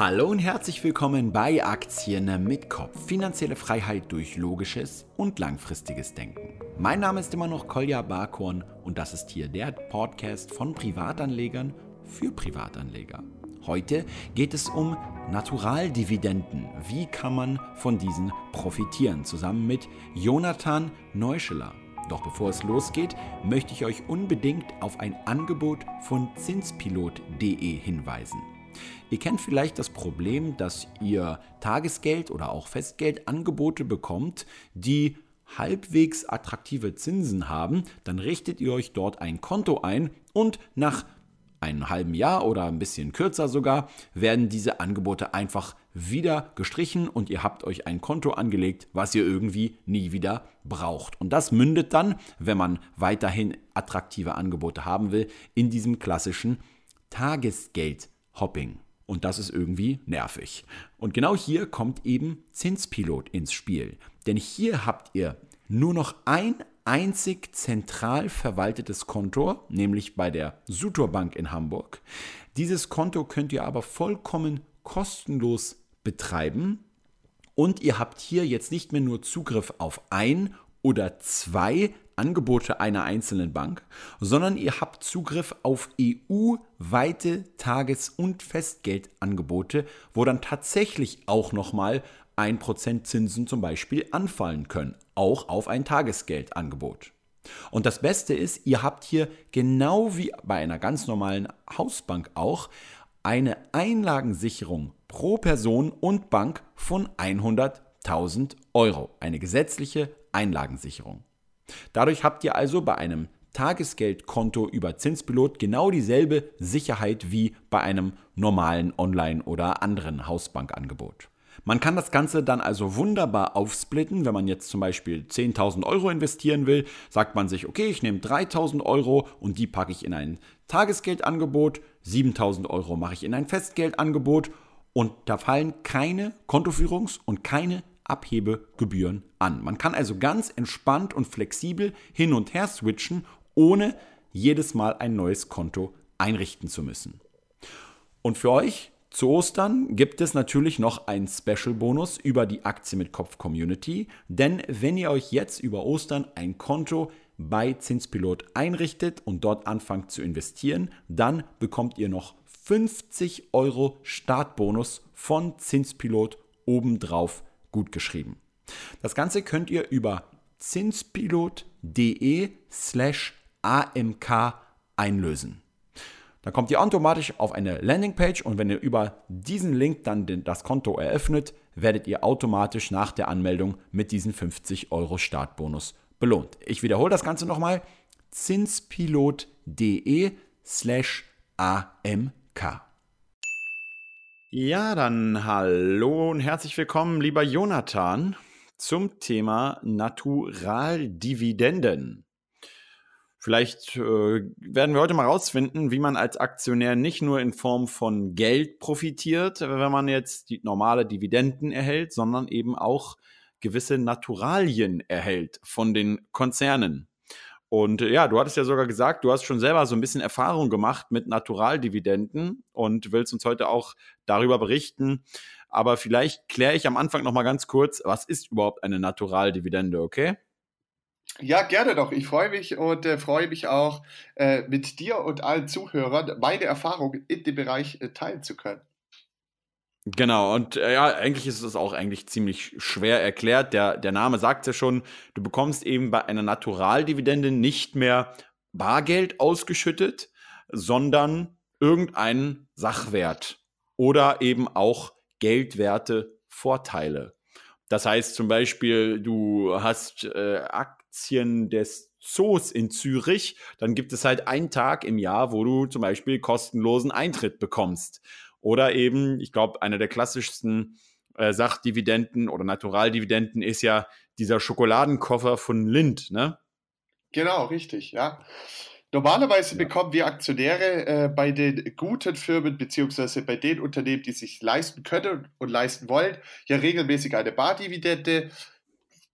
Hallo und herzlich willkommen bei Aktien mit Kopf. Finanzielle Freiheit durch logisches und langfristiges Denken. Mein Name ist immer noch Kolja Barkhorn und das ist hier der Podcast von Privatanlegern für Privatanleger. Heute geht es um Naturaldividenden. Wie kann man von diesen profitieren? Zusammen mit Jonathan Neuscheler. Doch bevor es losgeht, möchte ich euch unbedingt auf ein Angebot von zinspilot.de hinweisen. Ihr kennt vielleicht das Problem, dass ihr Tagesgeld oder auch Festgeldangebote bekommt, die halbwegs attraktive Zinsen haben, dann richtet ihr euch dort ein Konto ein und nach einem halben Jahr oder ein bisschen kürzer sogar werden diese Angebote einfach wieder gestrichen und ihr habt euch ein Konto angelegt, was ihr irgendwie nie wieder braucht. Und das mündet dann, wenn man weiterhin attraktive Angebote haben will, in diesem klassischen Tagesgeld-Hopping. Und das ist irgendwie nervig. Und genau hier kommt eben Zinspilot ins Spiel. Denn hier habt ihr nur noch ein einzig zentral verwaltetes Konto, nämlich bei der Sutor Bank in Hamburg. Dieses Konto könnt ihr aber vollkommen kostenlos betreiben und ihr habt hier jetzt nicht mehr nur Zugriff auf ein oder zwei Angebote einer einzelnen Bank, sondern ihr habt Zugriff auf EU-weite Tages- und Festgeldangebote, wo dann tatsächlich auch nochmal 1% Zinsen zum Beispiel anfallen können, auch auf ein Tagesgeldangebot. Und das Beste ist, ihr habt hier genau wie bei einer ganz normalen Hausbank auch eine Einlagensicherung pro Person und Bank von 100.000 Euro. Eine gesetzliche Einlagensicherung. Dadurch habt ihr also bei einem Tagesgeldkonto über Zinspilot genau dieselbe Sicherheit wie bei einem normalen Online- oder anderen Hausbankangebot. Man kann das Ganze dann also wunderbar aufsplitten. Wenn man jetzt zum Beispiel 10.000 Euro investieren will, sagt man sich, okay, ich nehme 3.000 Euro und die packe ich in ein Tagesgeldangebot, 7.000 Euro mache ich in ein Festgeldangebot und da fallen keine Kontoführungs- und keine Abhebegebühren an. Man kann also ganz entspannt und flexibel hin und her switchen, ohne jedes Mal ein neues Konto einrichten zu müssen. Und für euch zu Ostern gibt es natürlich noch einen Special-Bonus über die Aktie mit Kopf Community, denn wenn ihr euch jetzt über Ostern ein Konto bei Zinspilot einrichtet und dort anfangt zu investieren, dann bekommt ihr noch 50 Euro Startbonus von Zinspilot obendrauf gut geschrieben. Das Ganze könnt ihr über zinspilot.de slash amk einlösen. Dann kommt ihr automatisch auf eine Landingpage und wenn ihr über diesen Link dann das Konto eröffnet, werdet ihr automatisch nach der Anmeldung mit diesen 50 Euro Startbonus belohnt. Ich wiederhole das Ganze nochmal. zinspilot.de slash amk. Ja, dann hallo und herzlich willkommen, lieber Jonathan, zum Thema Naturaldividenden. Vielleicht äh, werden wir heute mal rausfinden, wie man als Aktionär nicht nur in Form von Geld profitiert, wenn man jetzt die normale Dividenden erhält, sondern eben auch gewisse Naturalien erhält von den Konzernen. Und äh, ja, du hattest ja sogar gesagt, du hast schon selber so ein bisschen Erfahrung gemacht mit Naturaldividenden und willst uns heute auch darüber berichten. Aber vielleicht kläre ich am Anfang noch mal ganz kurz, was ist überhaupt eine Naturaldividende, okay? Ja, gerne doch. Ich freue mich und äh, freue mich auch, äh, mit dir und allen Zuhörern meine Erfahrung in dem Bereich äh, teilen zu können. Genau, und äh, ja, eigentlich ist es auch eigentlich ziemlich schwer erklärt. Der, der Name sagt ja schon, du bekommst eben bei einer Naturaldividende nicht mehr Bargeld ausgeschüttet, sondern irgendeinen Sachwert oder eben auch geldwerte Vorteile. Das heißt zum Beispiel, du hast äh, Aktien des Zoos in Zürich, dann gibt es halt einen Tag im Jahr, wo du zum Beispiel kostenlosen Eintritt bekommst. Oder eben, ich glaube, einer der klassischsten äh, Sachdividenden oder Naturaldividenden ist ja dieser Schokoladenkoffer von Lind, ne? Genau, richtig, ja. Normalerweise ja. bekommen wir Aktionäre äh, bei den guten Firmen beziehungsweise bei den Unternehmen, die sich leisten können und leisten wollen, ja regelmäßig eine Bardividende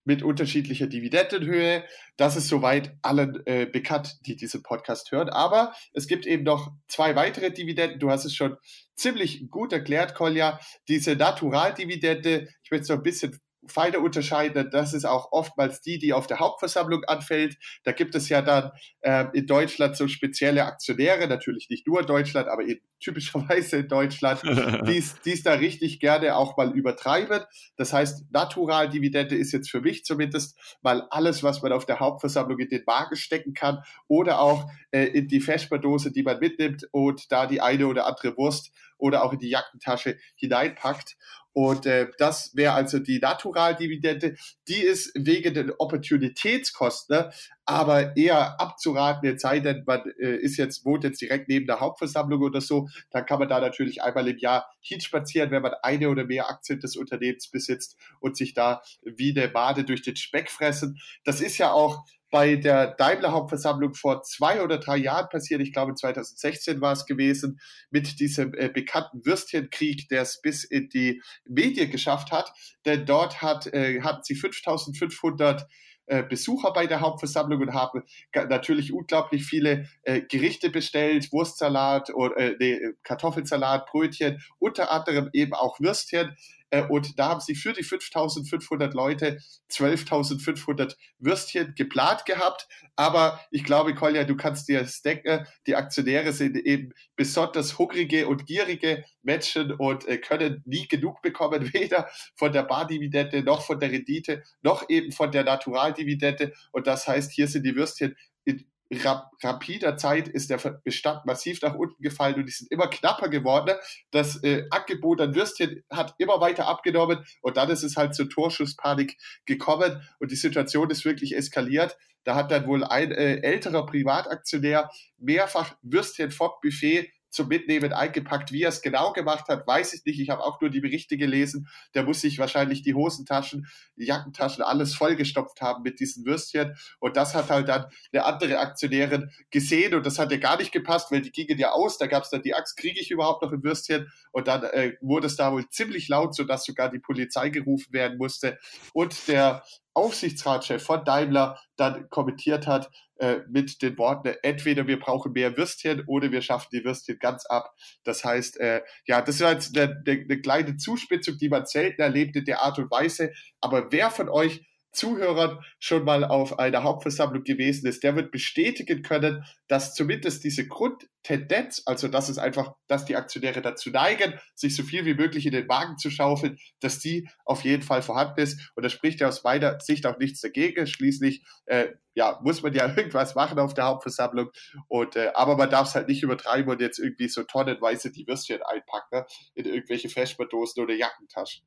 mit unterschiedlicher Dividendenhöhe. Das ist soweit allen äh, bekannt, die diesen Podcast hören. Aber es gibt eben noch zwei weitere Dividenden. Du hast es schon ziemlich gut erklärt, Kolja. Diese Naturaldividende, ich möchte es noch ein bisschen feiner unterscheiden. Das ist auch oftmals die, die auf der Hauptversammlung anfällt. Da gibt es ja dann äh, in Deutschland so spezielle Aktionäre, natürlich nicht nur in Deutschland, aber eben typischerweise in Deutschland, die es da richtig gerne auch mal übertreiben. Das heißt, Naturaldividende ist jetzt für mich zumindest mal alles, was man auf der Hauptversammlung in den Wagen stecken kann oder auch äh, in die Vesperdose, die man mitnimmt und da die eine oder andere Wurst oder auch in die Jackentasche hineinpackt. Und äh, das wäre also die Naturaldividende. Die ist wegen den Opportunitätskosten, ne, aber eher abzuraten, es sei denn, man äh, ist jetzt, wohnt jetzt direkt neben der Hauptversammlung oder so, dann kann man da natürlich einmal im Jahr hinspazieren, wenn man eine oder mehr Aktien des Unternehmens besitzt und sich da wie eine Bade durch den Speck fressen. Das ist ja auch bei der Daimler Hauptversammlung vor zwei oder drei Jahren passiert. Ich glaube, 2016 war es gewesen, mit diesem äh, bekannten Würstchenkrieg, der es bis in die Medien geschafft hat. Denn dort hat, äh, hatten sie 5500 äh, Besucher bei der Hauptversammlung und haben natürlich unglaublich viele äh, Gerichte bestellt, Wurstsalat oder äh, nee, Kartoffelsalat, Brötchen, unter anderem eben auch Würstchen. Äh, und da haben sie für die 5500 Leute 12.500 Würstchen geplant gehabt. Aber ich glaube, Kolja, du kannst dir das denken, die Aktionäre sind eben besonders hungrige und gierige Menschen und äh, können nie genug bekommen, weder von der Bardividende noch von der Rendite, noch eben von der Naturaldividende. Und das heißt, hier sind die Würstchen in rap rapider Zeit ist der Bestand massiv nach unten gefallen und die sind immer knapper geworden. Das äh, Angebot an Würstchen hat immer weiter abgenommen und dann ist es halt zur Torschusspanik gekommen und die Situation ist wirklich eskaliert. Da hat dann wohl ein äh, älterer Privataktionär mehrfach Würstchen vom Buffet zum Mitnehmen eingepackt. Wie er es genau gemacht hat, weiß ich nicht. Ich habe auch nur die Berichte gelesen. Der muss sich wahrscheinlich die Hosentaschen, die Jackentaschen, alles vollgestopft haben mit diesen Würstchen. Und das hat halt dann eine andere Aktionärin gesehen und das hat ihr gar nicht gepasst, weil die gingen ja aus. Da gab es dann die Axt, kriege ich überhaupt noch ein Würstchen? Und dann äh, wurde es da wohl ziemlich laut, sodass sogar die Polizei gerufen werden musste. Und der Aufsichtsratschef von Daimler dann kommentiert hat äh, mit den Worten, entweder wir brauchen mehr Würstchen oder wir schaffen die Würstchen ganz ab. Das heißt, äh, ja, das ist jetzt eine, eine, eine kleine Zuspitzung, die man selten erlebt in der Art und Weise. Aber wer von euch Zuhörern schon mal auf einer Hauptversammlung gewesen ist, der wird bestätigen können, dass zumindest diese Grundtendenz, also dass es einfach, dass die Aktionäre dazu neigen, sich so viel wie möglich in den Wagen zu schaufeln, dass die auf jeden Fall vorhanden ist. Und da spricht ja aus meiner Sicht auch nichts dagegen. Schließlich äh, ja, muss man ja irgendwas machen auf der Hauptversammlung. Und, äh, aber man darf es halt nicht übertreiben und jetzt irgendwie so tonnenweise die Würstchen einpacken in irgendwelche Vesperdosen oder Jackentaschen.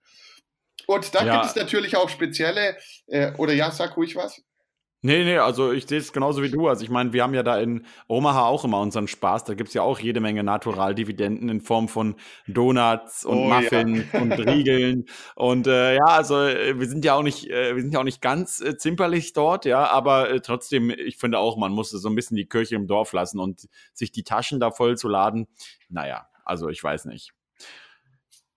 Und dann ja. gibt es natürlich auch spezielle, äh, oder ja, sag ruhig was. Nee, nee, also ich sehe es genauso wie du. Also ich meine, wir haben ja da in Omaha auch immer unseren Spaß. Da gibt es ja auch jede Menge Naturaldividenden in Form von Donuts und oh, Muffins ja. und Riegeln. Und äh, ja, also äh, wir sind ja auch nicht, äh, wir sind ja auch nicht ganz äh, zimperlich dort, ja, aber äh, trotzdem, ich finde auch, man muss so ein bisschen die Kirche im Dorf lassen und sich die Taschen da voll zu laden. Naja, also ich weiß nicht.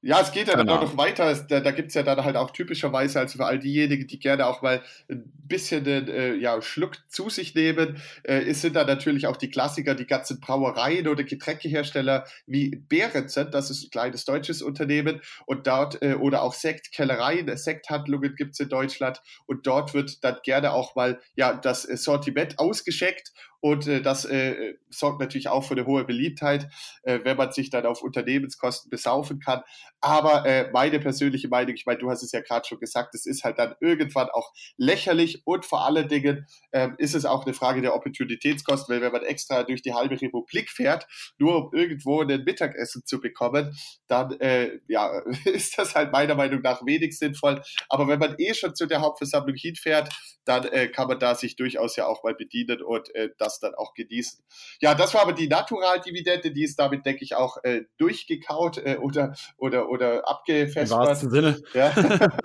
Ja, es geht ja genau. dann auch noch weiter. Da, da gibt es ja dann halt auch typischerweise, also für all diejenigen, die gerne auch mal ein bisschen den äh, ja, Schluck zu sich nehmen, äh, es sind da natürlich auch die Klassiker, die ganzen Brauereien oder Getränkehersteller wie Behrensen, das ist ein kleines deutsches Unternehmen, und dort, äh, oder auch Sektkellereien, Sekthandlungen gibt es in Deutschland, und dort wird dann gerne auch mal ja das Sortiment ausgeschenkt und äh, das äh, sorgt natürlich auch für eine hohe Beliebtheit, äh, wenn man sich dann auf Unternehmenskosten besaufen kann. Aber äh, meine persönliche Meinung, ich meine, du hast es ja gerade schon gesagt, es ist halt dann irgendwann auch lächerlich und vor allen Dingen äh, ist es auch eine Frage der Opportunitätskosten, weil wenn man extra durch die halbe Republik fährt, nur um irgendwo ein Mittagessen zu bekommen, dann äh, ja, ist das halt meiner Meinung nach wenig sinnvoll. Aber wenn man eh schon zu der Hauptversammlung hinfährt, dann äh, kann man da sich durchaus ja auch mal bedienen und äh, das dann auch genießen. Ja, das war aber die Naturaldividende, die ist damit, denke ich, auch äh, durchgekaut äh, oder, oder, oder abgefestigt. Im wahrsten Sinne. Ja.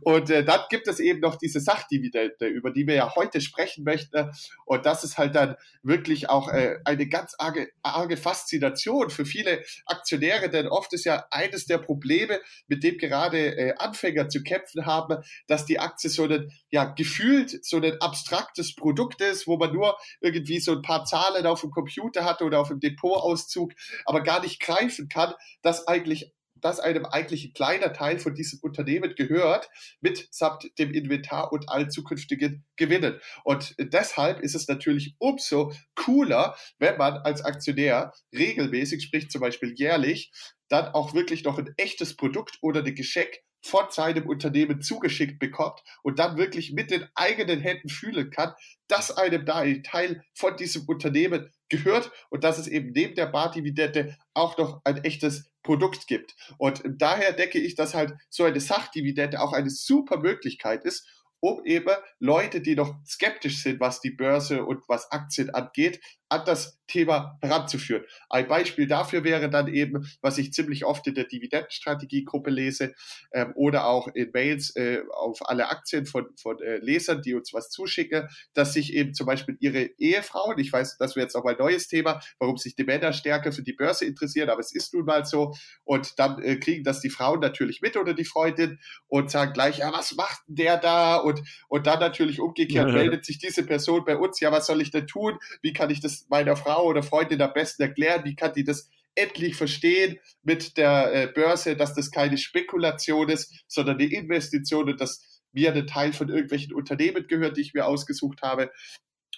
Und äh, dann gibt es eben noch diese Sachdividende, über die wir ja heute sprechen möchten. Und das ist halt dann wirklich auch äh, eine ganz arge, arge Faszination für viele Aktionäre, denn oft ist ja eines der Probleme, mit dem gerade äh, Anfänger zu kämpfen haben, dass die Aktie so ein, ja, gefühlt so ein abstraktes Produkt ist, wo man nur irgendwie so ein paar Zahlen auf dem Computer hat oder auf dem Depotauszug, aber gar nicht greifen kann, dass eigentlich dass einem eigentlich ein kleiner Teil von diesem Unternehmen gehört, mitsamt dem Inventar und allen zukünftigen Gewinnen. Und deshalb ist es natürlich umso cooler, wenn man als Aktionär regelmäßig, sprich zum Beispiel jährlich, dann auch wirklich noch ein echtes Produkt oder ein Geschenk von seinem Unternehmen zugeschickt bekommt und dann wirklich mit den eigenen Händen fühlen kann, dass einem da ein Teil von diesem Unternehmen gehört und dass es eben neben der Bardividende auch noch ein echtes Produkt gibt. Und daher denke ich, dass halt so eine Sachdividende auch eine super Möglichkeit ist, um eben Leute, die noch skeptisch sind, was die Börse und was Aktien angeht, an das Thema heranzuführen. Ein Beispiel dafür wäre dann eben, was ich ziemlich oft in der Dividendenstrategiegruppe lese ähm, oder auch in Mails äh, auf alle Aktien von, von äh, Lesern, die uns was zuschicken, dass sich eben zum Beispiel ihre Ehefrauen, ich weiß, das wäre jetzt auch ein neues Thema, warum sich die Männer stärker für die Börse interessieren, aber es ist nun mal so und dann äh, kriegen das die Frauen natürlich mit oder die Freundin und sagen gleich, ja, was macht der da und, und dann natürlich umgekehrt meldet sich diese Person bei uns, ja, was soll ich denn tun, wie kann ich das meiner Frau oder Freundin am besten erklären? Wie kann die das endlich verstehen mit der äh, Börse, dass das keine Spekulation ist, sondern eine Investition und dass mir ein Teil von irgendwelchen Unternehmen gehört, die ich mir ausgesucht habe.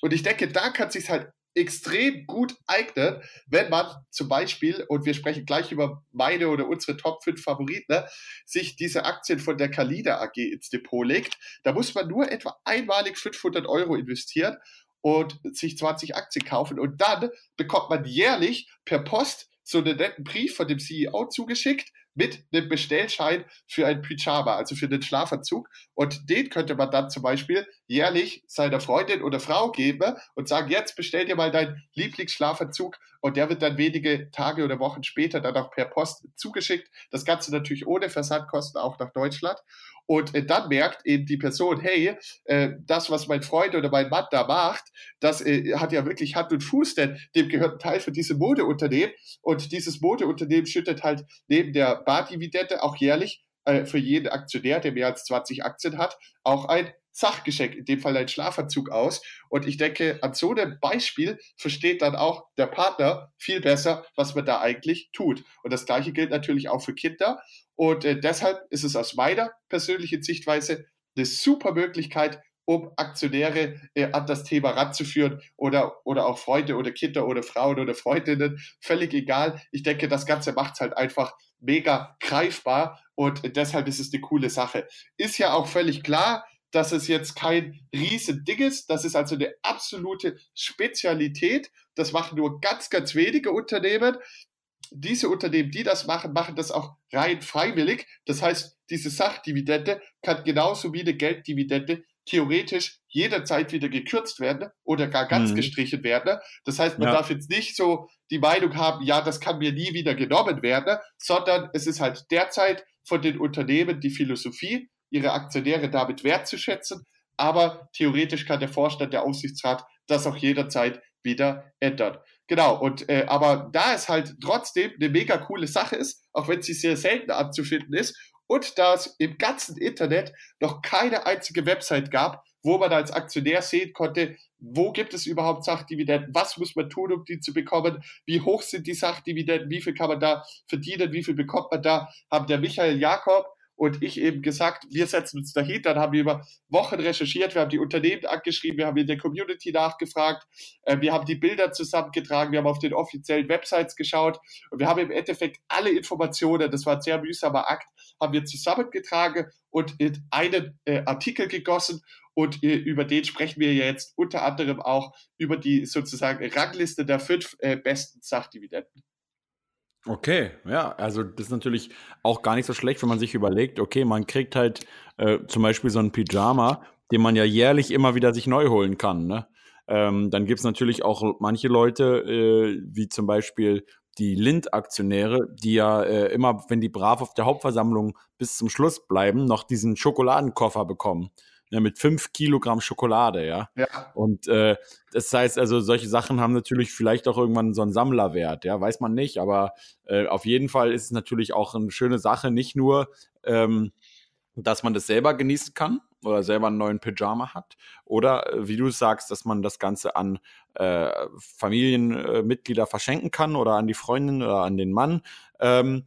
Und ich denke, da kann sich halt extrem gut eignen, wenn man zum Beispiel, und wir sprechen gleich über meine oder unsere Top 5 Favoriten, ne, sich diese Aktien von der Kalida AG ins Depot legt. Da muss man nur etwa einmalig 500 Euro investieren und sich 20 Aktien kaufen und dann bekommt man jährlich per Post so einen netten Brief von dem CEO zugeschickt mit einem Bestellschein für ein Pyjama, also für den Schlafanzug. Und den könnte man dann zum Beispiel jährlich seiner Freundin oder Frau geben und sagen, jetzt bestell dir mal deinen Lieblingsschlafanzug und der wird dann wenige Tage oder Wochen später dann auch per Post zugeschickt. Das Ganze natürlich ohne Versandkosten auch nach Deutschland. Und äh, dann merkt eben die Person, hey, äh, das, was mein Freund oder mein Mann da macht, das äh, hat ja wirklich Hand und Fuß, denn dem gehört ein Teil von diesem Modeunternehmen. Und dieses Modeunternehmen schüttet halt neben der Bardividende auch jährlich äh, für jeden Aktionär, der mehr als 20 Aktien hat, auch ein Sachgeschenk, in dem Fall ein Schlafanzug aus. Und ich denke, an so einem Beispiel versteht dann auch der Partner viel besser, was man da eigentlich tut. Und das Gleiche gilt natürlich auch für Kinder. Und äh, deshalb ist es aus meiner persönlichen Sichtweise eine super Möglichkeit, um Aktionäre äh, an das Thema ranzuführen oder, oder auch Freunde oder Kinder oder Frauen oder Freundinnen, völlig egal. Ich denke, das Ganze macht es halt einfach mega greifbar und deshalb ist es eine coole Sache. Ist ja auch völlig klar, dass es jetzt kein Riesending ist. Das ist also eine absolute Spezialität. Das machen nur ganz, ganz wenige Unternehmen. Diese Unternehmen, die das machen, machen das auch rein freiwillig. Das heißt, diese Sachdividende kann genauso wie eine Gelddividende theoretisch jederzeit wieder gekürzt werden oder gar ganz mhm. gestrichen werden. Das heißt, man ja. darf jetzt nicht so die Meinung haben, ja, das kann mir nie wieder genommen werden, sondern es ist halt derzeit von den Unternehmen die Philosophie, ihre Aktionäre damit wertzuschätzen. Aber theoretisch kann der Vorstand, der Aufsichtsrat das auch jederzeit wieder ändern. Genau, und äh, aber da es halt trotzdem eine mega coole Sache ist, auch wenn sie sehr selten anzufinden ist, und da es im ganzen Internet noch keine einzige Website gab, wo man als Aktionär sehen konnte, wo gibt es überhaupt Sachdividenden, was muss man tun, um die zu bekommen, wie hoch sind die Sachdividenden, wie viel kann man da verdienen, wie viel bekommt man da, haben der Michael Jakob und ich eben gesagt, wir setzen uns dahinter. Dann haben wir über Wochen recherchiert, wir haben die Unternehmen angeschrieben, wir haben in der Community nachgefragt, äh, wir haben die Bilder zusammengetragen, wir haben auf den offiziellen Websites geschaut und wir haben im Endeffekt alle Informationen, das war ein sehr mühsamer Akt, haben wir zusammengetragen und in einen äh, Artikel gegossen und äh, über den sprechen wir jetzt unter anderem auch über die sozusagen Rangliste der fünf äh, besten Sachdividenden. Okay, ja, also das ist natürlich auch gar nicht so schlecht, wenn man sich überlegt, okay, man kriegt halt äh, zum Beispiel so ein Pyjama, den man ja jährlich immer wieder sich neu holen kann, ne? Ähm, dann gibt es natürlich auch manche Leute, äh, wie zum Beispiel die Lind-Aktionäre, die ja äh, immer, wenn die brav auf der Hauptversammlung bis zum Schluss bleiben, noch diesen Schokoladenkoffer bekommen. Ja, mit fünf Kilogramm Schokolade, ja. ja. Und äh, das heißt also, solche Sachen haben natürlich vielleicht auch irgendwann so einen Sammlerwert, ja, weiß man nicht, aber äh, auf jeden Fall ist es natürlich auch eine schöne Sache, nicht nur, ähm, dass man das selber genießen kann oder selber einen neuen Pyjama hat oder äh, wie du sagst, dass man das Ganze an äh, Familienmitglieder verschenken kann oder an die Freundin oder an den Mann. Ähm,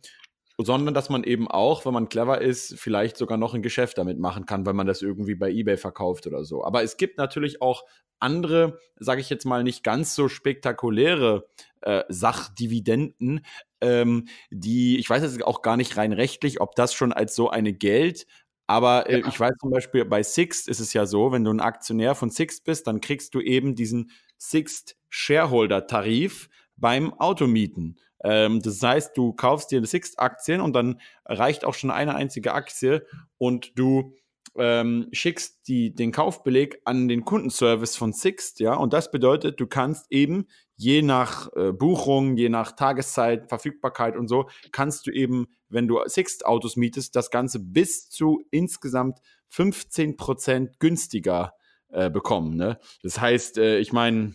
sondern dass man eben auch, wenn man clever ist, vielleicht sogar noch ein Geschäft damit machen kann, wenn man das irgendwie bei eBay verkauft oder so. Aber es gibt natürlich auch andere, sage ich jetzt mal, nicht ganz so spektakuläre äh, Sachdividenden, ähm, die, ich weiß jetzt auch gar nicht rein rechtlich, ob das schon als so eine Geld, aber äh, ja. ich weiß zum Beispiel, bei Sixt ist es ja so, wenn du ein Aktionär von Sixt bist, dann kriegst du eben diesen Sixt Shareholder Tarif beim Automieten. Ähm, das heißt, du kaufst dir Sixt-Aktien und dann reicht auch schon eine einzige Aktie und du ähm, schickst die, den Kaufbeleg an den Kundenservice von Sixt, ja, und das bedeutet, du kannst eben je nach äh, Buchung, je nach Tageszeit, Verfügbarkeit und so, kannst du eben, wenn du Sixt-Autos mietest, das Ganze bis zu insgesamt 15% günstiger äh, bekommen. Ne? Das heißt, äh, ich meine,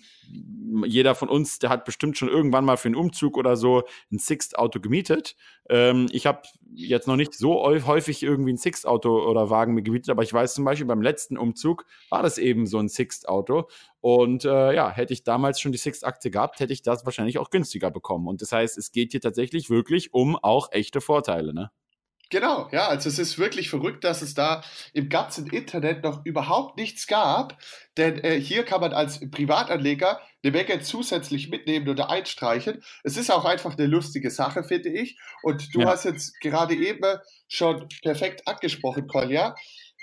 jeder von uns, der hat bestimmt schon irgendwann mal für einen Umzug oder so ein Sixt-Auto gemietet. Ähm, ich habe jetzt noch nicht so häufig irgendwie ein Sixt-Auto oder Wagen gemietet, aber ich weiß zum Beispiel beim letzten Umzug war das eben so ein Sixt-Auto. Und äh, ja, hätte ich damals schon die Sixt-Aktie gehabt, hätte ich das wahrscheinlich auch günstiger bekommen. Und das heißt, es geht hier tatsächlich wirklich um auch echte Vorteile. Ne? Genau, ja, also es ist wirklich verrückt, dass es da im ganzen Internet noch überhaupt nichts gab, denn äh, hier kann man als Privatanleger eine Menge zusätzlich mitnehmen oder einstreichen. Es ist auch einfach eine lustige Sache, finde ich. Und du ja. hast jetzt gerade eben schon perfekt angesprochen, Kolja,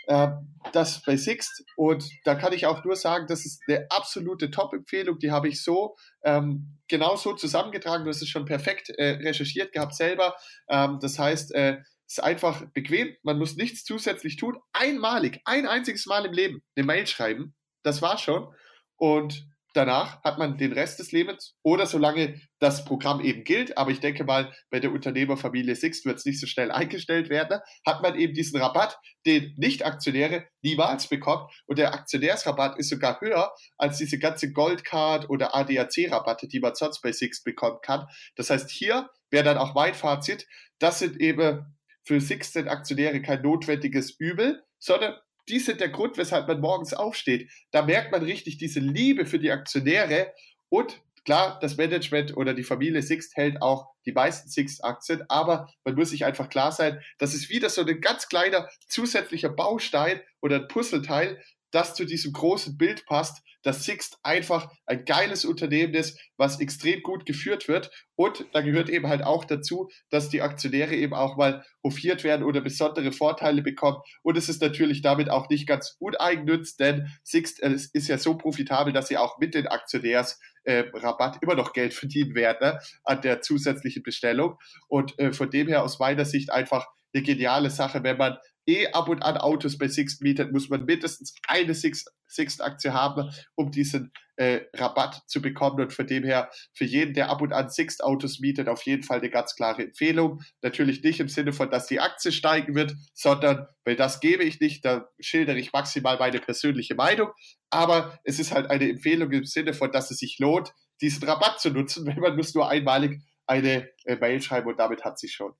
äh, das bei Sixt. Und da kann ich auch nur sagen, das ist eine absolute Top-Empfehlung. Die habe ich so ähm, genau so zusammengetragen. Du hast es schon perfekt äh, recherchiert gehabt selber. Ähm, das heißt, äh, ist einfach bequem, man muss nichts zusätzlich tun. Einmalig, ein einziges Mal im Leben eine Mail schreiben, das war schon. Und danach hat man den Rest des Lebens oder solange das Programm eben gilt, aber ich denke mal, bei der Unternehmerfamilie Sixt wird es nicht so schnell eingestellt werden, hat man eben diesen Rabatt, den Nicht-Aktionäre niemals bekommt und der Aktionärsrabatt ist sogar höher als diese ganze Goldcard oder ADAC-Rabatte, die man sonst bei Sixt bekommen kann. Das heißt, hier wäre dann auch mein Fazit, das sind eben für Sixten Aktionäre kein notwendiges Übel, sondern die sind der Grund, weshalb man morgens aufsteht. Da merkt man richtig diese Liebe für die Aktionäre und klar, das Management oder die Familie Sixt hält auch die meisten Sixt-Aktien, aber man muss sich einfach klar sein, das ist wieder so ein ganz kleiner zusätzlicher Baustein oder ein Puzzleteil, das zu diesem großen Bild passt, dass Sixt einfach ein geiles Unternehmen ist, was extrem gut geführt wird. Und da gehört eben halt auch dazu, dass die Aktionäre eben auch mal hofiert werden oder besondere Vorteile bekommen. Und es ist natürlich damit auch nicht ganz uneigennützt, denn Sixt äh, ist ja so profitabel, dass sie auch mit den Aktionärs äh, Rabatt immer noch Geld verdienen werden ne, an der zusätzlichen Bestellung. Und äh, von dem her aus meiner Sicht einfach eine geniale Sache, wenn man eh ab und an Autos bei Sixt mietet, muss man mindestens eine Sixt-Aktie haben, um diesen äh, Rabatt zu bekommen. Und von dem her, für jeden, der ab und an Sixt-Autos mietet, auf jeden Fall eine ganz klare Empfehlung. Natürlich nicht im Sinne von, dass die Aktie steigen wird, sondern, weil das gebe ich nicht, da schildere ich maximal meine persönliche Meinung. Aber es ist halt eine Empfehlung im Sinne von, dass es sich lohnt, diesen Rabatt zu nutzen, weil man muss nur einmalig eine äh, Mail schreiben und damit hat sich schon.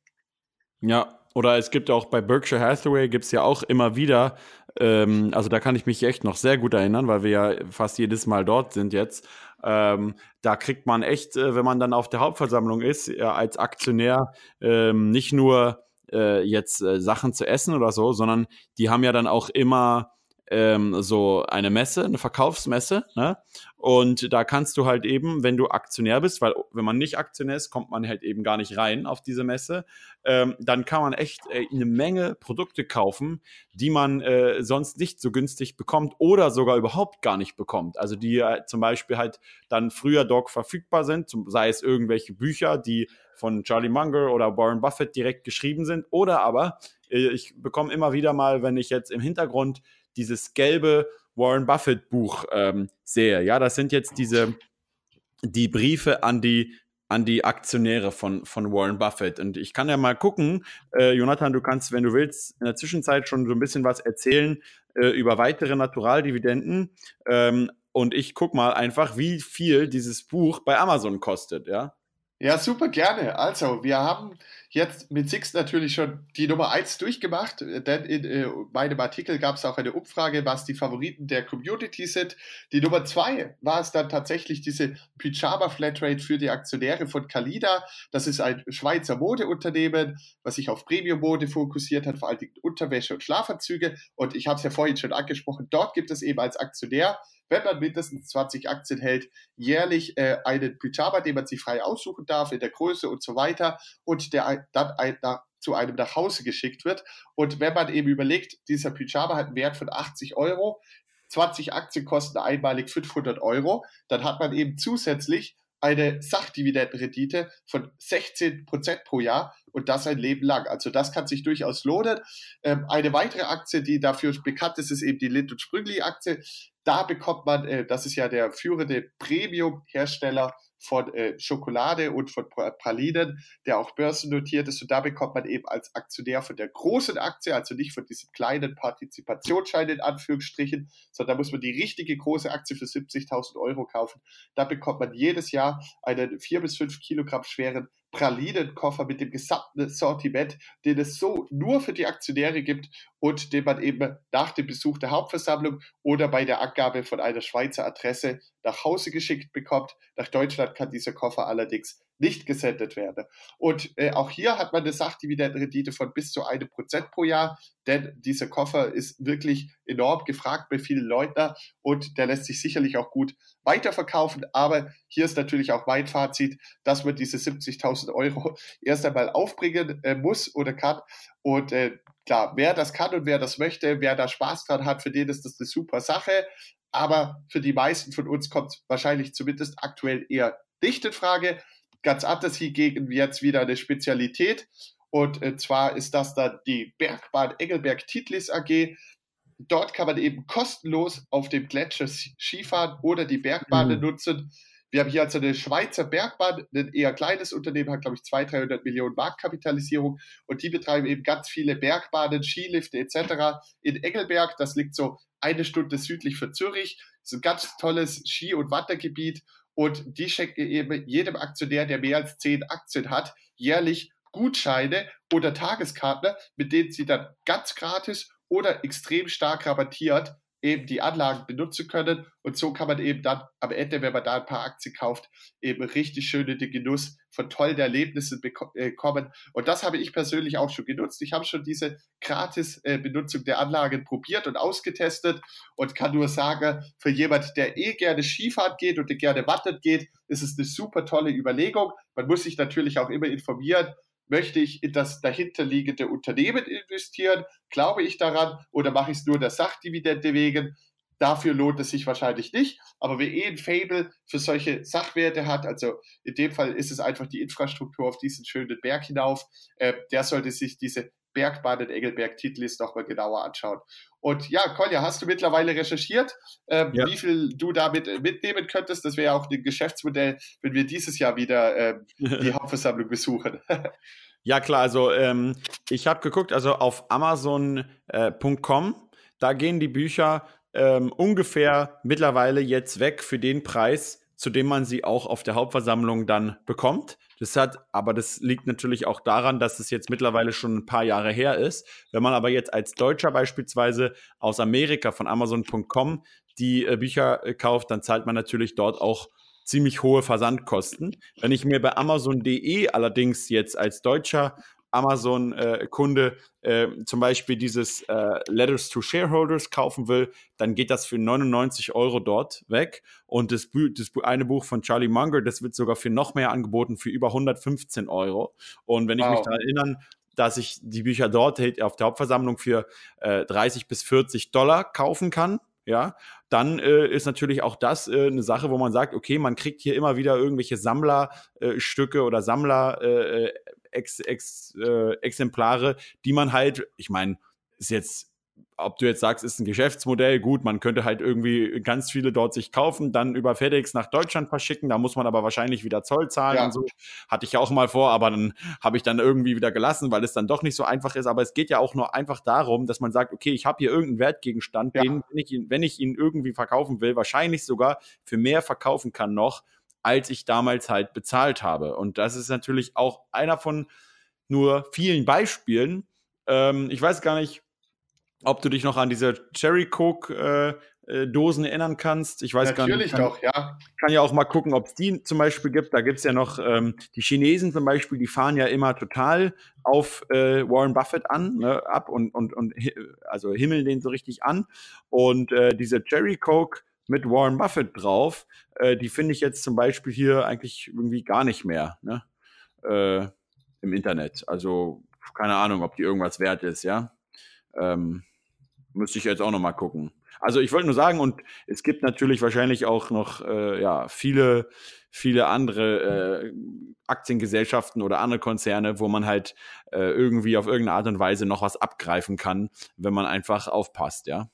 Ja, oder es gibt auch bei Berkshire Hathaway gibt es ja auch immer wieder, ähm, also da kann ich mich echt noch sehr gut erinnern, weil wir ja fast jedes Mal dort sind jetzt. Ähm, da kriegt man echt, äh, wenn man dann auf der Hauptversammlung ist, ja, als Aktionär ähm, nicht nur äh, jetzt äh, Sachen zu essen oder so, sondern die haben ja dann auch immer ähm, so eine Messe, eine Verkaufsmesse. Ne? Und da kannst du halt eben, wenn du Aktionär bist, weil wenn man nicht Aktionär ist, kommt man halt eben gar nicht rein auf diese Messe, ähm, dann kann man echt äh, eine Menge Produkte kaufen, die man äh, sonst nicht so günstig bekommt oder sogar überhaupt gar nicht bekommt. Also die äh, zum Beispiel halt dann früher dort verfügbar sind, zum, sei es irgendwelche Bücher, die von Charlie Munger oder Warren Buffett direkt geschrieben sind, oder aber äh, ich bekomme immer wieder mal, wenn ich jetzt im Hintergrund dieses gelbe Warren Buffett Buch ähm, sehe. Ja, das sind jetzt diese die Briefe an die an die Aktionäre von, von Warren Buffett. Und ich kann ja mal gucken, äh, Jonathan, du kannst, wenn du willst, in der Zwischenzeit schon so ein bisschen was erzählen äh, über weitere Naturaldividenden. Ähm, und ich guck mal einfach, wie viel dieses Buch bei Amazon kostet, ja. Ja, super gerne. Also, wir haben jetzt mit Six natürlich schon die Nummer 1 durchgemacht, denn in äh, meinem Artikel gab es auch eine Umfrage, was die Favoriten der Community sind. Die Nummer 2 war es dann tatsächlich diese Pyjama Flatrate für die Aktionäre von Kalida. Das ist ein Schweizer Modeunternehmen, was sich auf Premium-Mode fokussiert hat, vor allem Unterwäsche und Schlafanzüge. Und ich habe es ja vorhin schon angesprochen, dort gibt es eben als Aktionär wenn man mindestens 20 Aktien hält, jährlich äh, einen Pyjama, den man sich frei aussuchen darf, in der Größe und so weiter, und der dann ein, nach, zu einem nach Hause geschickt wird. Und wenn man eben überlegt, dieser Pyjama hat einen Wert von 80 Euro, 20 Aktien kosten einmalig 500 Euro, dann hat man eben zusätzlich eine Sachdividendenrendite von 16 Prozent pro Jahr und das ein Leben lang. Also das kann sich durchaus lohnen. Ähm, eine weitere Aktie, die dafür bekannt ist, ist eben die Lind und Sprüngli Aktie. Da bekommt man, äh, das ist ja der führende Premium-Hersteller von äh, Schokolade und von Pralinen, der auch börsennotiert ist. Und da bekommt man eben als Aktionär von der großen Aktie, also nicht von diesem kleinen Partizipationsschein in Anführungsstrichen, sondern da muss man die richtige große Aktie für 70.000 Euro kaufen. Da bekommt man jedes Jahr einen vier bis fünf Kilogramm schweren Pralinenkoffer mit dem gesamten Sortiment, den es so nur für die Aktionäre gibt und den man eben nach dem Besuch der Hauptversammlung oder bei der Abgabe von einer Schweizer Adresse nach Hause geschickt bekommt. Nach Deutschland kann dieser Koffer allerdings nicht gesendet werden. Und äh, auch hier hat man eine Sachdividendenrendite von bis zu einem Prozent pro Jahr, denn dieser Koffer ist wirklich enorm gefragt bei vielen Leuten und der lässt sich sicherlich auch gut weiterverkaufen. Aber hier ist natürlich auch mein Fazit, dass man diese 70.000 Euro erst einmal aufbringen äh, muss oder kann. Und äh, klar, wer das kann und wer das möchte, wer da Spaß dran hat, für den ist das eine super Sache. Aber für die meisten von uns kommt wahrscheinlich zumindest aktuell eher nicht in Frage. Ganz anders hingegen jetzt wieder eine Spezialität. Und äh, zwar ist das dann die Bergbahn Engelberg Titlis AG. Dort kann man eben kostenlos auf dem Gletscher Skifahren oder die Bergbahnen mhm. nutzen. Wir haben hier also eine Schweizer Bergbahn, ein eher kleines Unternehmen, hat glaube ich 200, 300 Millionen Marktkapitalisierung und die betreiben eben ganz viele Bergbahnen, Skilifte etc. in Engelberg. Das liegt so eine Stunde südlich von Zürich. Das ist ein ganz tolles Ski- und Wandergebiet und die schenken eben jedem Aktionär, der mehr als zehn Aktien hat, jährlich Gutscheine oder Tageskarten, mit denen sie dann ganz gratis oder extrem stark rabattiert eben die Anlagen benutzen können. Und so kann man eben dann am Ende, wenn man da ein paar Aktien kauft, eben richtig schön in den Genuss von tollen Erlebnissen bekommen. Äh, und das habe ich persönlich auch schon genutzt. Ich habe schon diese Gratis-Benutzung äh, der Anlagen probiert und ausgetestet und kann nur sagen, für jemand, der eh gerne Skifahren geht und der gerne wandert geht, ist es eine super tolle Überlegung. Man muss sich natürlich auch immer informieren, Möchte ich in das dahinterliegende Unternehmen investieren? Glaube ich daran? Oder mache ich es nur der Sachdividende wegen? Dafür lohnt es sich wahrscheinlich nicht. Aber wer eh ein Fable für solche Sachwerte hat, also in dem Fall ist es einfach die Infrastruktur auf diesen schönen Berg hinauf, äh, der sollte sich diese Bergbahn in Engelberg-Titlis nochmal genauer anschauen. Und ja, Kolja, hast du mittlerweile recherchiert, ähm, ja. wie viel du damit äh, mitnehmen könntest? Das wäre ja auch ein Geschäftsmodell, wenn wir dieses Jahr wieder ähm, die Hauptversammlung besuchen. ja, klar, also ähm, ich habe geguckt, also auf Amazon.com, äh, da gehen die Bücher ähm, ungefähr mittlerweile jetzt weg für den Preis, zu dem man sie auch auf der Hauptversammlung dann bekommt. Das hat, aber das liegt natürlich auch daran, dass es jetzt mittlerweile schon ein paar Jahre her ist. Wenn man aber jetzt als Deutscher beispielsweise aus Amerika von Amazon.com die äh, Bücher äh, kauft, dann zahlt man natürlich dort auch ziemlich hohe Versandkosten. Wenn ich mir bei Amazon.de allerdings jetzt als Deutscher Amazon-Kunde äh, äh, zum Beispiel dieses äh, Letters to Shareholders kaufen will, dann geht das für 99 Euro dort weg. Und das, das eine Buch von Charlie Munger, das wird sogar für noch mehr angeboten, für über 115 Euro. Und wenn ich wow. mich daran erinnere, dass ich die Bücher dort auf der Hauptversammlung für äh, 30 bis 40 Dollar kaufen kann, ja, dann äh, ist natürlich auch das äh, eine Sache, wo man sagt, okay, man kriegt hier immer wieder irgendwelche Sammlerstücke äh, oder Sammler äh, äh, Ex, Ex, äh, Exemplare, die man halt, ich meine, ist jetzt ob du jetzt sagst, ist ein Geschäftsmodell, gut, man könnte halt irgendwie ganz viele dort sich kaufen, dann über FedEx nach Deutschland verschicken, da muss man aber wahrscheinlich wieder Zoll zahlen ja. und so. Hatte ich ja auch mal vor, aber dann habe ich dann irgendwie wieder gelassen, weil es dann doch nicht so einfach ist. Aber es geht ja auch nur einfach darum, dass man sagt, okay, ich habe hier irgendeinen Wertgegenstand, ja. den, wenn ich, ihn, wenn ich ihn irgendwie verkaufen will, wahrscheinlich sogar für mehr verkaufen kann noch, als ich damals halt bezahlt habe. Und das ist natürlich auch einer von nur vielen Beispielen. Ähm, ich weiß gar nicht, ob du dich noch an diese Cherry Coke äh, äh, Dosen erinnern kannst. Ich weiß Natürlich gar nicht. Natürlich doch, ja. Kann ja auch mal gucken, ob es die zum Beispiel gibt. Da gibt es ja noch ähm, die Chinesen zum Beispiel, die fahren ja immer total auf äh, Warren Buffett an, ne, ab und, und, und also himmeln den so richtig an. Und äh, diese Cherry Coke mit Warren Buffett drauf, äh, die finde ich jetzt zum Beispiel hier eigentlich irgendwie gar nicht mehr ne? äh, im Internet. Also keine Ahnung, ob die irgendwas wert ist, ja. Ähm, Müsste ich jetzt auch noch mal gucken. Also ich wollte nur sagen, und es gibt natürlich wahrscheinlich auch noch äh, ja, viele, viele andere äh, Aktiengesellschaften oder andere Konzerne, wo man halt äh, irgendwie auf irgendeine Art und Weise noch was abgreifen kann, wenn man einfach aufpasst, ja.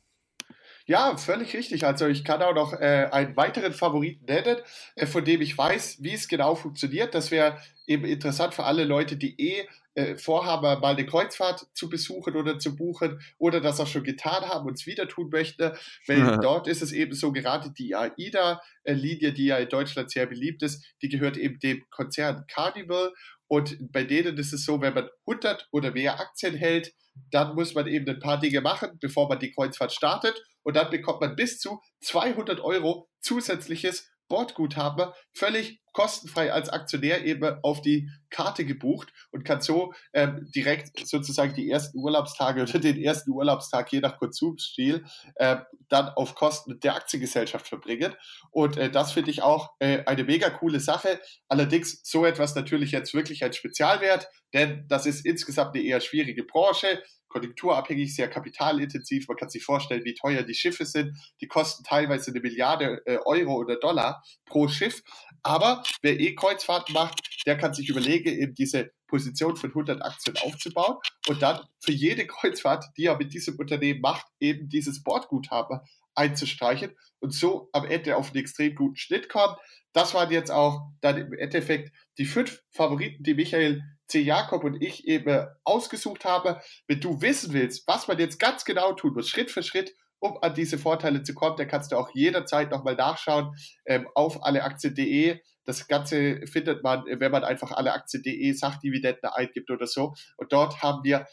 Ja, völlig richtig. Also ich kann auch noch äh, einen weiteren Favoriten nennen, äh, von dem ich weiß, wie es genau funktioniert. Das wäre eben interessant für alle Leute, die eh äh, vorhaben, mal eine Kreuzfahrt zu besuchen oder zu buchen oder das auch schon getan haben und es wieder tun möchte. Weil ja. dort ist es eben so, gerade die AIDA-Linie, die ja in Deutschland sehr beliebt ist, die gehört eben dem Konzern Carnival und bei denen ist es so, wenn man 100 oder mehr Aktien hält, dann muss man eben ein paar Dinge machen, bevor man die Kreuzfahrt startet. Und dann bekommt man bis zu 200 Euro zusätzliches Bordguthaben völlig kostenfrei als Aktionär eben auf die Karte gebucht und kann so ähm, direkt sozusagen die ersten Urlaubstage oder den ersten Urlaubstag je nach Konsumstil äh, dann auf Kosten der Aktiengesellschaft verbringen. Und äh, das finde ich auch äh, eine mega coole Sache. Allerdings so etwas natürlich jetzt wirklich ein Spezialwert, denn das ist insgesamt eine eher schwierige Branche konjunkturabhängig, sehr kapitalintensiv. Man kann sich vorstellen, wie teuer die Schiffe sind. Die kosten teilweise eine Milliarde äh, Euro oder Dollar pro Schiff. Aber wer eh Kreuzfahrten macht, der kann sich überlegen, eben diese Position von 100 Aktien aufzubauen und dann für jede Kreuzfahrt, die er mit diesem Unternehmen macht, eben dieses Bordguthaben einzustreichen und so am Ende auf einen extrem guten Schnitt kommen. Das waren jetzt auch dann im Endeffekt die fünf Favoriten, die Michael C. Jakob und ich eben ausgesucht habe. Wenn du wissen willst, was man jetzt ganz genau tun muss, Schritt für Schritt, um an diese Vorteile zu kommen, dann kannst du auch jederzeit nochmal nachschauen ähm, auf alleaktien.de. Das Ganze findet man, wenn man einfach alleaktien.de Sachdividenden eingibt oder so. Und dort haben wir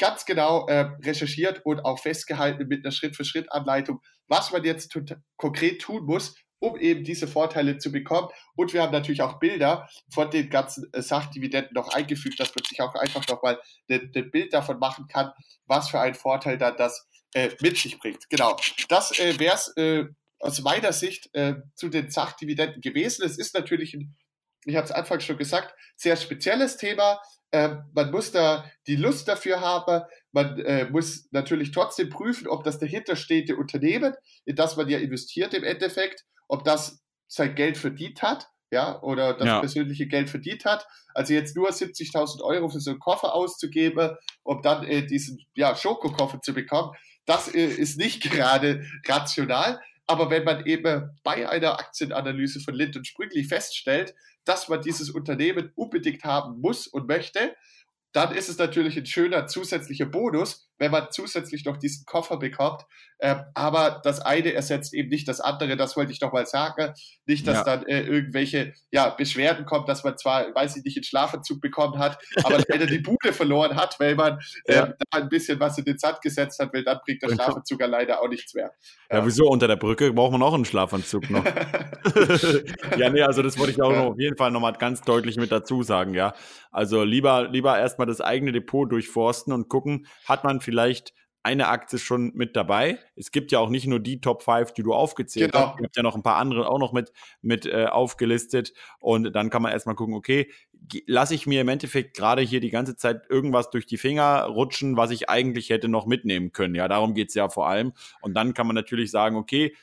ganz genau äh, recherchiert und auch festgehalten mit einer Schritt-für-Schritt-Anleitung, was man jetzt konkret tun muss, um eben diese Vorteile zu bekommen. Und wir haben natürlich auch Bilder von den ganzen äh, Sachdividenden noch eingefügt, dass man sich auch einfach nochmal ein, ein Bild davon machen kann, was für einen Vorteil dann das äh, mit sich bringt. Genau. Das äh, wäre es äh, aus meiner Sicht äh, zu den Sachdividenden gewesen. Es ist natürlich ein, ich habe es anfangs schon gesagt, sehr spezielles Thema. Ähm, man muss da die Lust dafür haben. Man äh, muss natürlich trotzdem prüfen, ob das dahinterstehende Unternehmen, in das man ja investiert im Endeffekt, ob das sein Geld verdient hat, ja, oder das ja. persönliche Geld verdient hat. Also jetzt nur 70.000 Euro für so einen Koffer auszugeben, um dann äh, diesen ja, Schokokoffer zu bekommen, das äh, ist nicht gerade rational. Aber wenn man eben bei einer Aktienanalyse von Lind und Sprüngli feststellt, dass man dieses Unternehmen unbedingt haben muss und möchte, dann ist es natürlich ein schöner zusätzlicher Bonus, wenn man zusätzlich noch diesen Koffer bekommt. Ähm, aber das eine ersetzt eben nicht das andere, das wollte ich noch mal sagen. Nicht, dass ja. dann äh, irgendwelche ja, Beschwerden kommt, dass man zwar, weiß ich nicht, einen Schlafentzug bekommen hat, aber wenn er die Bude verloren hat, weil man ja. ähm, da ein bisschen was in den Sand gesetzt hat, weil dann bringt der genau. Schlafentzug ja leider auch nichts mehr. Ja. ja, wieso? Unter der Brücke braucht man auch einen Schlafanzug noch. ja, nee, also das wollte ich auch noch auf jeden Fall nochmal ganz deutlich mit dazu sagen, ja. Also lieber, lieber erstmal das eigene Depot durchforsten und gucken, hat man vielleicht eine Aktie schon mit dabei. Es gibt ja auch nicht nur die Top 5, die du aufgezählt genau. hast. Es gibt ja noch ein paar andere auch noch mit, mit äh, aufgelistet. Und dann kann man erstmal gucken, okay, lasse ich mir im Endeffekt gerade hier die ganze Zeit irgendwas durch die Finger rutschen, was ich eigentlich hätte noch mitnehmen können. Ja, darum geht es ja vor allem. Und dann kann man natürlich sagen, okay,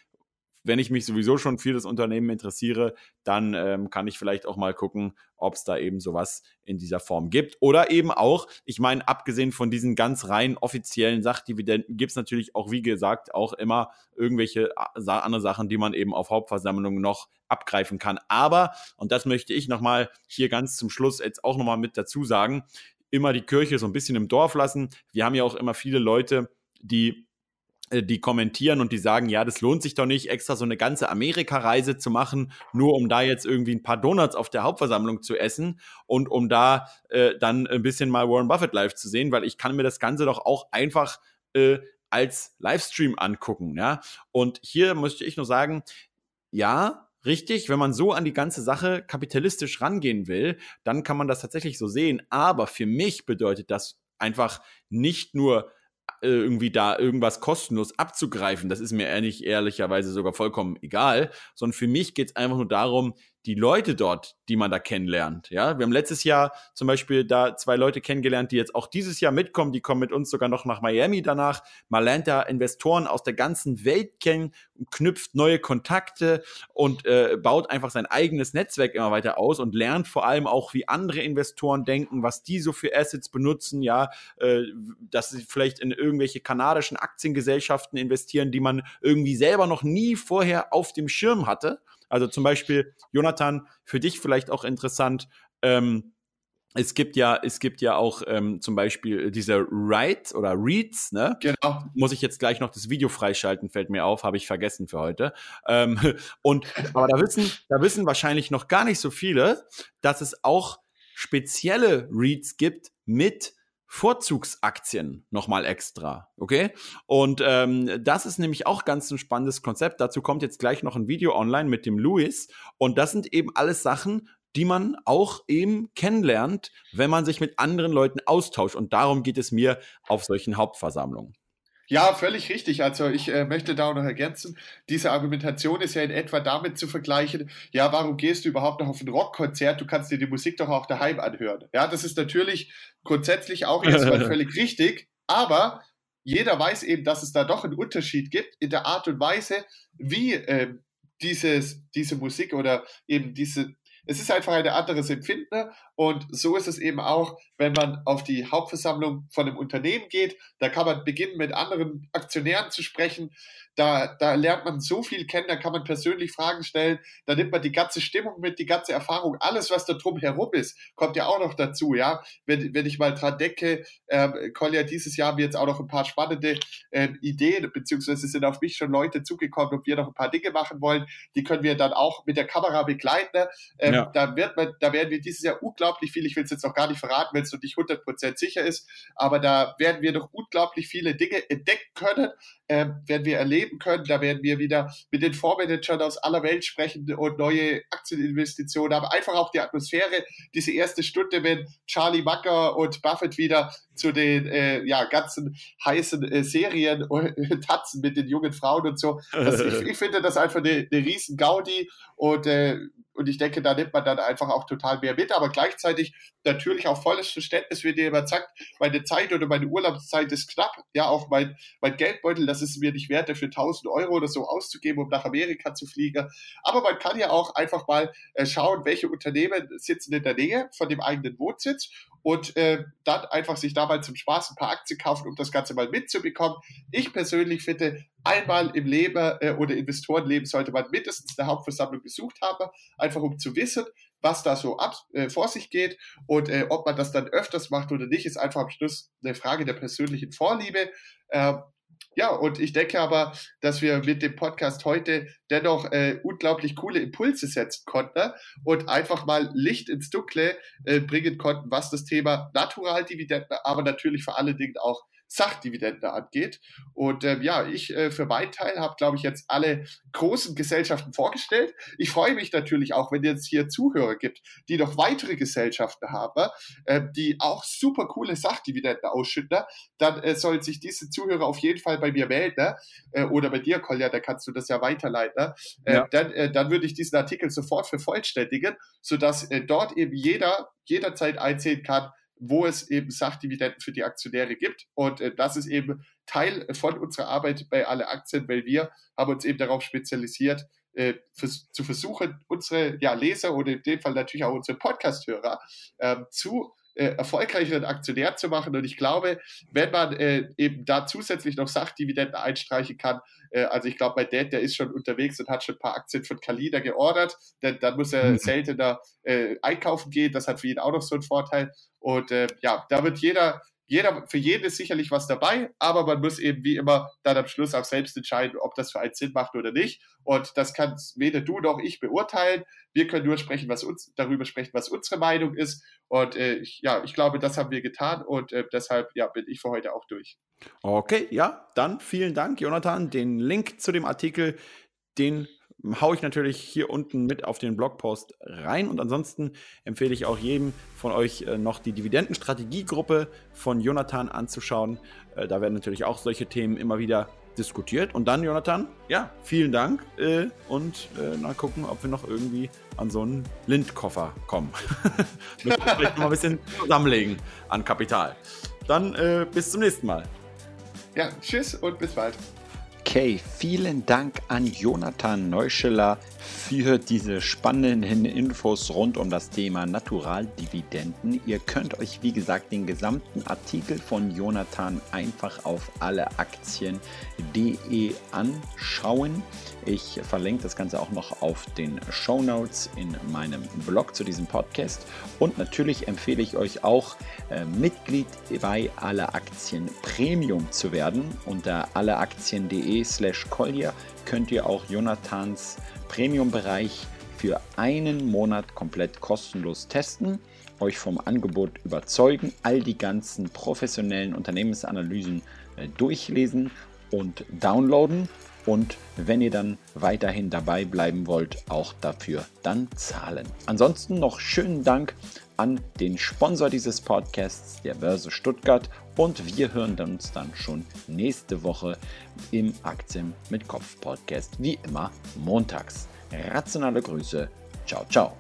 wenn ich mich sowieso schon für das Unternehmen interessiere, dann ähm, kann ich vielleicht auch mal gucken, ob es da eben sowas in dieser Form gibt. Oder eben auch, ich meine, abgesehen von diesen ganz rein offiziellen Sachdividenden gibt es natürlich auch, wie gesagt, auch immer irgendwelche äh, andere Sachen, die man eben auf Hauptversammlungen noch abgreifen kann. Aber, und das möchte ich nochmal hier ganz zum Schluss jetzt auch nochmal mit dazu sagen, immer die Kirche so ein bisschen im Dorf lassen. Wir haben ja auch immer viele Leute, die die kommentieren und die sagen, ja, das lohnt sich doch nicht, extra so eine ganze Amerika-Reise zu machen, nur um da jetzt irgendwie ein paar Donuts auf der Hauptversammlung zu essen und um da äh, dann ein bisschen mal Warren Buffett live zu sehen, weil ich kann mir das Ganze doch auch einfach äh, als Livestream angucken, ja. Und hier möchte ich nur sagen, ja, Richtig, wenn man so an die ganze Sache kapitalistisch rangehen will, dann kann man das tatsächlich so sehen. Aber für mich bedeutet das einfach nicht nur äh, irgendwie da irgendwas kostenlos abzugreifen, das ist mir ehrlich, ehrlicherweise sogar vollkommen egal, sondern für mich geht es einfach nur darum, die Leute dort, die man da kennenlernt. Ja, wir haben letztes Jahr zum Beispiel da zwei Leute kennengelernt, die jetzt auch dieses Jahr mitkommen. Die kommen mit uns sogar noch nach Miami danach. Man lernt da Investoren aus der ganzen Welt kennen, knüpft neue Kontakte und äh, baut einfach sein eigenes Netzwerk immer weiter aus und lernt vor allem auch, wie andere Investoren denken, was die so für Assets benutzen. Ja, äh, dass sie vielleicht in irgendwelche kanadischen Aktiengesellschaften investieren, die man irgendwie selber noch nie vorher auf dem Schirm hatte. Also zum Beispiel, Jonathan, für dich vielleicht auch interessant, ähm, es gibt ja, es gibt ja auch ähm, zum Beispiel diese Writes oder Reads, ne? Genau. Muss ich jetzt gleich noch das Video freischalten, fällt mir auf, habe ich vergessen für heute. Ähm, und aber da wissen, da wissen wahrscheinlich noch gar nicht so viele, dass es auch spezielle Reads gibt mit Vorzugsaktien nochmal extra, okay? Und ähm, das ist nämlich auch ganz ein spannendes Konzept. Dazu kommt jetzt gleich noch ein Video online mit dem Louis. Und das sind eben alles Sachen, die man auch eben kennenlernt, wenn man sich mit anderen Leuten austauscht. Und darum geht es mir auf solchen Hauptversammlungen. Ja, völlig richtig. Also ich äh, möchte da auch noch ergänzen, diese Argumentation ist ja in etwa damit zu vergleichen, ja, warum gehst du überhaupt noch auf ein Rockkonzert? Du kannst dir die Musik doch auch daheim anhören. Ja, das ist natürlich grundsätzlich auch erstmal völlig richtig, aber jeder weiß eben, dass es da doch einen Unterschied gibt in der Art und Weise, wie äh, dieses, diese Musik oder eben diese, es ist einfach ein anderes Empfinden und so ist es eben auch, wenn man auf die Hauptversammlung von einem Unternehmen geht. Da kann man beginnen, mit anderen Aktionären zu sprechen. Da, da lernt man so viel kennen, da kann man persönlich Fragen stellen. Da nimmt man die ganze Stimmung mit, die ganze Erfahrung, alles, was da drum herum ist, kommt ja auch noch dazu. Ja, wenn, wenn ich mal dran denke, ähm, Kolja, dieses Jahr haben wir jetzt auch noch ein paar spannende ähm, Ideen, beziehungsweise sind auf mich schon Leute zugekommen, ob wir noch ein paar Dinge machen wollen. Die können wir dann auch mit der Kamera begleiten. Ähm, ja. Da wird man, da werden wir dieses Jahr unglaublich unglaublich viel. Ich will es jetzt noch gar nicht verraten, wenn es noch nicht 100% sicher ist. Aber da werden wir noch unglaublich viele Dinge entdecken können, äh, werden wir erleben können. Da werden wir wieder mit den Fondsmanagern aus aller Welt sprechen und neue Aktieninvestitionen. Aber einfach auch die Atmosphäre, diese erste Stunde, wenn Charlie Mucker und Buffett wieder zu den äh, ja, ganzen heißen äh, Serien tanzen mit den jungen Frauen und so. Das, ich, ich, finde das einfach eine, eine riesen Gaudi und äh, und ich denke, da nimmt man dann einfach auch total mehr mit, aber gleichzeitig natürlich auch volles Verständnis, wie dir jemand sagt, meine Zeit oder meine Urlaubszeit ist knapp. Ja, auch mein, mein Geldbeutel, das ist mir nicht wert, dafür 1000 Euro oder so auszugeben, um nach Amerika zu fliegen. Aber man kann ja auch einfach mal äh, schauen, welche Unternehmen sitzen in der Nähe von dem eigenen Wohnsitz und äh, dann einfach sich dabei zum Spaß ein paar Aktien kaufen, um das Ganze mal mitzubekommen. Ich persönlich finde, einmal im Leben äh, oder Investorenleben sollte man mindestens eine Hauptversammlung besucht haben, einfach um zu wissen, was da so ab, äh, vor sich geht und äh, ob man das dann öfters macht oder nicht, ist einfach am Schluss eine Frage der persönlichen Vorliebe. Äh, ja, und ich denke aber, dass wir mit dem Podcast heute dennoch äh, unglaublich coole Impulse setzen konnten und einfach mal Licht ins Dunkle äh, bringen konnten, was das Thema Naturaldividenden, aber natürlich vor allen Dingen auch Sachdividende angeht. Und ähm, ja, ich äh, für meinen Teil habe, glaube ich, jetzt alle großen Gesellschaften vorgestellt. Ich freue mich natürlich auch, wenn es hier Zuhörer gibt, die noch weitere Gesellschaften haben, äh, die auch super coole Sachdividenden ausschütten. Dann äh, sollen sich diese Zuhörer auf jeden Fall bei mir melden ne? äh, oder bei dir, Kolja, da kannst du das ja weiterleiten. Ne? Äh, ja. Dann, äh, dann würde ich diesen Artikel sofort vervollständigen, sodass äh, dort eben jeder jederzeit einsehen kann, wo es eben Sachdividenden für die Aktionäre gibt. Und äh, das ist eben Teil von unserer Arbeit bei alle Aktien, weil wir haben uns eben darauf spezialisiert, äh, für, zu versuchen, unsere ja, Leser oder in dem Fall natürlich auch unsere Podcast-Hörer äh, zu äh, erfolgreicheren Aktionär zu machen. Und ich glaube, wenn man äh, eben da zusätzlich noch Sachdividenden einstreichen kann, äh, also ich glaube, mein Dad, der ist schon unterwegs und hat schon ein paar Aktien von Kalida geordert, denn dann muss er mhm. seltener äh, einkaufen gehen. Das hat für ihn auch noch so einen Vorteil. Und äh, ja, da wird jeder jeder, für jeden ist sicherlich was dabei, aber man muss eben wie immer dann am Schluss auch selbst entscheiden, ob das für einen Sinn macht oder nicht. Und das kann weder du noch ich beurteilen. Wir können nur sprechen, was uns, darüber sprechen, was unsere Meinung ist. Und äh, ich, ja, ich glaube, das haben wir getan und äh, deshalb ja, bin ich für heute auch durch. Okay, ja, dann vielen Dank, Jonathan. Den Link zu dem Artikel, den haue ich natürlich hier unten mit auf den Blogpost rein. Und ansonsten empfehle ich auch jedem von euch äh, noch die Dividendenstrategiegruppe von Jonathan anzuschauen. Äh, da werden natürlich auch solche Themen immer wieder diskutiert. Und dann, Jonathan, ja, vielen Dank äh, und äh, mal gucken, ob wir noch irgendwie an so einen Lindkoffer kommen. Müssen wir vielleicht noch mal ein bisschen zusammenlegen an Kapital. Dann äh, bis zum nächsten Mal. Ja, tschüss und bis bald. Okay, vielen Dank an Jonathan Neuscheler für diese spannenden Infos rund um das Thema Naturaldividenden. Ihr könnt euch, wie gesagt, den gesamten Artikel von Jonathan einfach auf alleaktien.de anschauen. Ich verlinke das Ganze auch noch auf den Show Notes in meinem Blog zu diesem Podcast. Und natürlich empfehle ich euch auch, äh, Mitglied bei Alle Aktien Premium zu werden. Unter alleaktien.de slash Collier könnt ihr auch Jonathans Premium-Bereich für einen Monat komplett kostenlos testen, euch vom Angebot überzeugen, all die ganzen professionellen Unternehmensanalysen äh, durchlesen und downloaden und wenn ihr dann weiterhin dabei bleiben wollt, auch dafür dann zahlen. Ansonsten noch schönen Dank an den Sponsor dieses Podcasts, der Börse Stuttgart und wir hören uns dann schon nächste Woche im Aktien mit Kopf Podcast, wie immer montags. Rationale Grüße. Ciao, ciao.